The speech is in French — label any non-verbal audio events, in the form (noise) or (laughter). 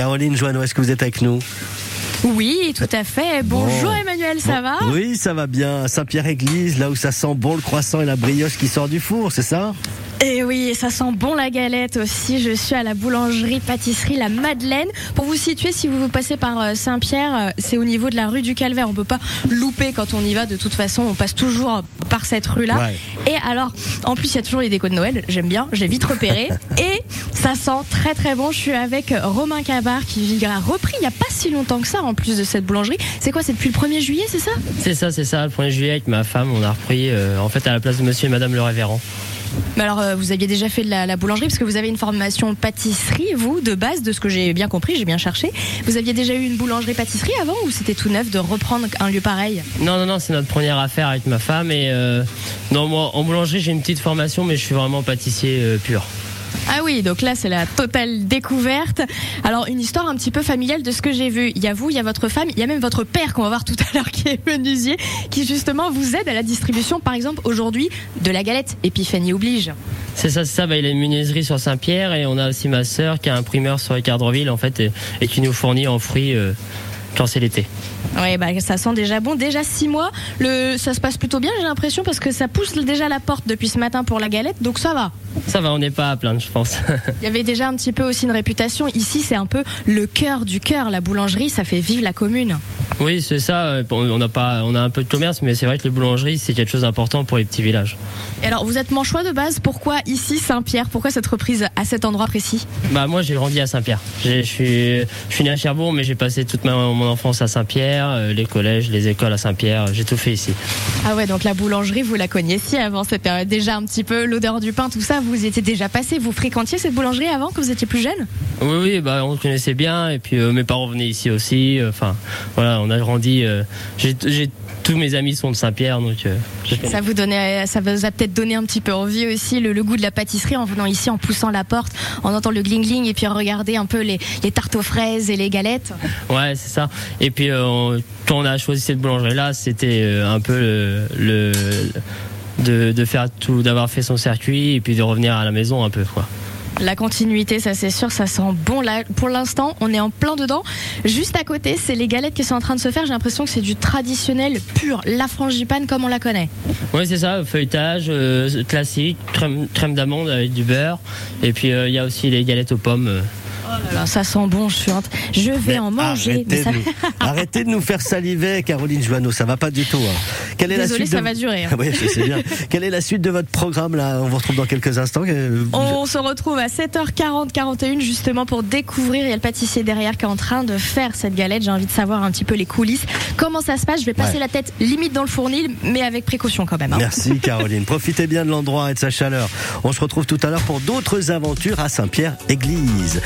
Caroline Joanneau, est-ce que vous êtes avec nous? Oui, tout à fait. Bonjour Emmanuel, ça va Oui, ça va bien. Saint-Pierre-Église, là où ça sent bon le croissant et la brioche qui sort du four, c'est ça? Et Eh oui, ça sent bon la galette aussi. Je suis à la boulangerie pâtisserie La Madeleine. Pour vous situer, si vous vous passez par euh, Saint-Pierre, euh, c'est au niveau de la rue du Calvaire. On peut pas louper quand on y va. De toute façon, on passe toujours par cette rue-là. Ouais. Et alors, en plus, il y a toujours les décos de Noël. J'aime bien. J'ai vite repéré. (laughs) Et ça sent très très bon. Je suis avec Romain Cabar qui a repris il y a pas si longtemps que ça en plus de cette boulangerie. C'est quoi C'est depuis le 1er juillet, c'est ça? C'est ça, c'est ça. Le 1er juillet, avec ma femme, on a repris euh, en fait à la place de monsieur et madame le révérend. Mais alors, euh, vous aviez déjà fait de la, la boulangerie parce que vous avez une formation pâtisserie, vous, de base, de ce que j'ai bien compris, j'ai bien cherché. Vous aviez déjà eu une boulangerie-pâtisserie avant ou c'était tout neuf de reprendre un lieu pareil? Non, non, non, c'est notre première affaire avec ma femme. Et euh, non, moi, en boulangerie, j'ai une petite formation, mais je suis vraiment pâtissier euh, pur. Ah oui, donc là, c'est la totale découverte. Alors, une histoire un petit peu familiale de ce que j'ai vu. Il y a vous, il y a votre femme, il y a même votre père qu'on va voir tout à l'heure qui est menuisier, qui justement vous aide à la distribution, par exemple, aujourd'hui, de la galette. Épiphanie oblige. C'est ça, c'est ça. Bah, il a une menuiserie sur Saint-Pierre et on a aussi ma sœur qui a un primeur sur Ricardreville, en fait, et, et qui nous fournit en fruits euh, quand c'est l'été. Oui, bah, ça sent déjà bon. Déjà six mois, le, ça se passe plutôt bien, j'ai l'impression, parce que ça pousse déjà la porte depuis ce matin pour la galette, donc ça va. Ça va, on n'est pas à plaindre, je pense. (laughs) Il y avait déjà un petit peu aussi une réputation. Ici, c'est un peu le cœur du cœur. La boulangerie, ça fait vivre la commune. Oui, c'est ça. On a, pas, on a un peu de commerce, mais c'est vrai que les boulangeries, c'est quelque chose d'important pour les petits villages. Et alors, vous êtes manchois de base. Pourquoi ici, Saint-Pierre? Pourquoi cette reprise à cet endroit précis? Bah moi j'ai grandi à Saint-Pierre. Je suis, je suis né à Cherbourg mais j'ai passé toute ma, mon enfance à Saint-Pierre, euh, les collèges, les écoles à Saint-Pierre, j'ai tout fait ici. Ah ouais, donc la boulangerie, vous la connaissiez avant. C'était déjà un petit peu l'odeur du pain, tout ça. Vous y étiez déjà passé. Vous fréquentiez cette boulangerie avant, quand vous étiez plus jeune? Oui oui bah on se connaissait bien et puis euh, mes parents venaient ici aussi. euh, Enfin voilà on a grandi. euh, j'ai, tous mes amis sont de Saint-Pierre donc. euh. Ça vous donnait, ça vous a peut-être donné un petit peu envie aussi le, le goût de la pâtisserie en venant ici, en poussant la porte, en entendant le gling gling et puis en regarder un peu les, les tartes aux fraises et les galettes. Ouais c'est ça. Et puis euh, on- quand on a choisi cette boulangerie là c'était un peu le, le- de, de faire tout, d'avoir fait son circuit et puis de revenir à la maison un peu quoi. La continuité, ça c'est sûr, ça sent bon. Là, pour l'instant, on est en plein dedans. Juste à côté, c'est les galettes qui sont en train de se faire. J'ai l'impression que c'est du traditionnel pur, la frangipane comme on la connaît. Oui, c'est ça, feuilletage euh, classique, crème, d'amande avec du beurre. Et puis euh, il y a aussi les galettes aux pommes. Voilà, ça sent bon, je suis hâte. Je vais Mais en manger. Arrêtez, Mais ça- de nous, (laughs) arrêtez de nous faire saliver, Caroline Joanneau, ça va pas du tout. hein. Quelle est la Désolée, suite ça de... va durer. hein. (laughs) Oui, bien. Quelle est la suite de votre programme là? On vous retrouve dans quelques instants. On se retrouve à 7h40, 41 justement pour découvrir. Il y a le pâtissier derrière qui est en train de faire cette galette. J'ai envie de savoir un petit peu les coulisses. Comment ça se passe? Je vais passer Ouais. la tête limite dans le fournil, mais avec précaution quand même. hein. Merci Caroline. Profitez bien de l'endroit et de sa chaleur. On se retrouve tout à l'heure pour d'autres aventures à Saint-Pierre-Église.